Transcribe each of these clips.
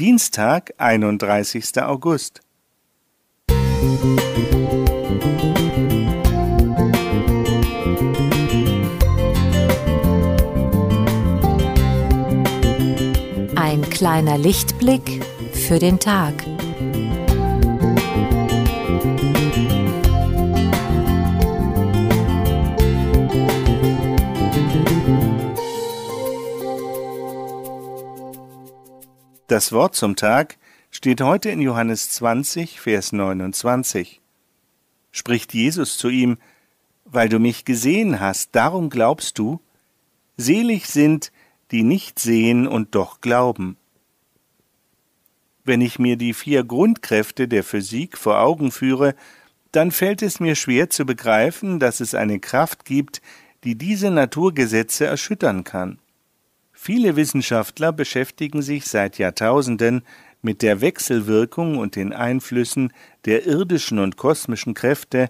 Dienstag, 31. August. Ein kleiner Lichtblick für den Tag. Das Wort zum Tag steht heute in Johannes 20, Vers 29. Spricht Jesus zu ihm, weil du mich gesehen hast, darum glaubst du? Selig sind, die nicht sehen und doch glauben. Wenn ich mir die vier Grundkräfte der Physik vor Augen führe, dann fällt es mir schwer zu begreifen, dass es eine Kraft gibt, die diese Naturgesetze erschüttern kann. Viele Wissenschaftler beschäftigen sich seit Jahrtausenden mit der Wechselwirkung und den Einflüssen der irdischen und kosmischen Kräfte,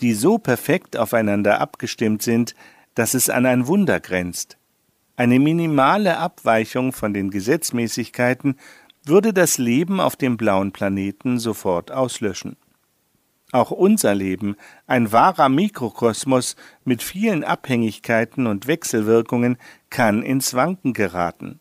die so perfekt aufeinander abgestimmt sind, dass es an ein Wunder grenzt. Eine minimale Abweichung von den Gesetzmäßigkeiten würde das Leben auf dem blauen Planeten sofort auslöschen. Auch unser Leben, ein wahrer Mikrokosmos mit vielen Abhängigkeiten und Wechselwirkungen, kann ins Wanken geraten.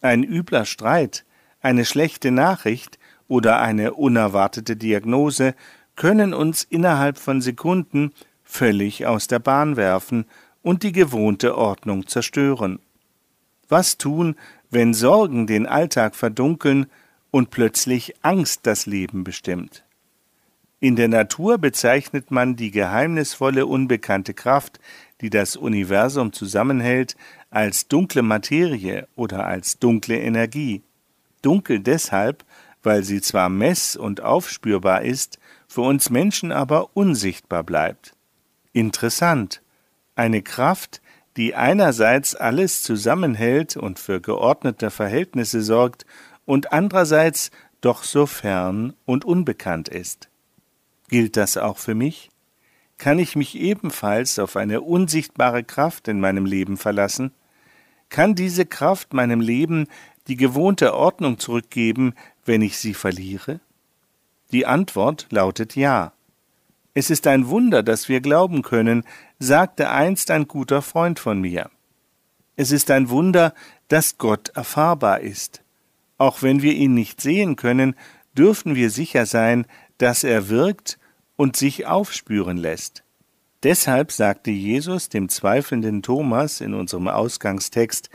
Ein übler Streit, eine schlechte Nachricht oder eine unerwartete Diagnose können uns innerhalb von Sekunden völlig aus der Bahn werfen und die gewohnte Ordnung zerstören. Was tun, wenn Sorgen den Alltag verdunkeln und plötzlich Angst das Leben bestimmt? In der Natur bezeichnet man die geheimnisvolle unbekannte Kraft, die das Universum zusammenhält, als dunkle Materie oder als dunkle Energie. Dunkel deshalb, weil sie zwar mess- und aufspürbar ist, für uns Menschen aber unsichtbar bleibt. Interessant. Eine Kraft, die einerseits alles zusammenhält und für geordnete Verhältnisse sorgt und andererseits doch so fern und unbekannt ist. Gilt das auch für mich? Kann ich mich ebenfalls auf eine unsichtbare Kraft in meinem Leben verlassen? Kann diese Kraft meinem Leben die gewohnte Ordnung zurückgeben, wenn ich sie verliere? Die Antwort lautet ja. Es ist ein Wunder, dass wir glauben können, sagte einst ein guter Freund von mir. Es ist ein Wunder, dass Gott erfahrbar ist. Auch wenn wir ihn nicht sehen können, dürfen wir sicher sein, dass er wirkt und sich aufspüren lässt. Deshalb sagte Jesus dem zweifelnden Thomas in unserem Ausgangstext,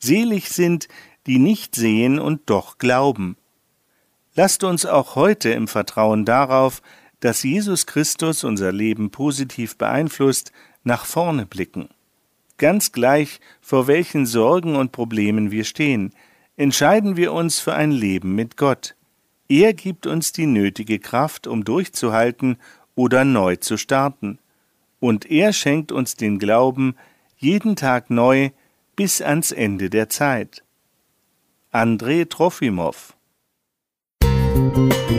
Selig sind, die nicht sehen und doch glauben. Lasst uns auch heute im Vertrauen darauf, dass Jesus Christus unser Leben positiv beeinflusst, nach vorne blicken. Ganz gleich, vor welchen Sorgen und Problemen wir stehen, entscheiden wir uns für ein Leben mit Gott. Er gibt uns die nötige Kraft, um durchzuhalten oder neu zu starten. Und er schenkt uns den Glauben jeden Tag neu bis ans Ende der Zeit. Andrei Trofimow Musik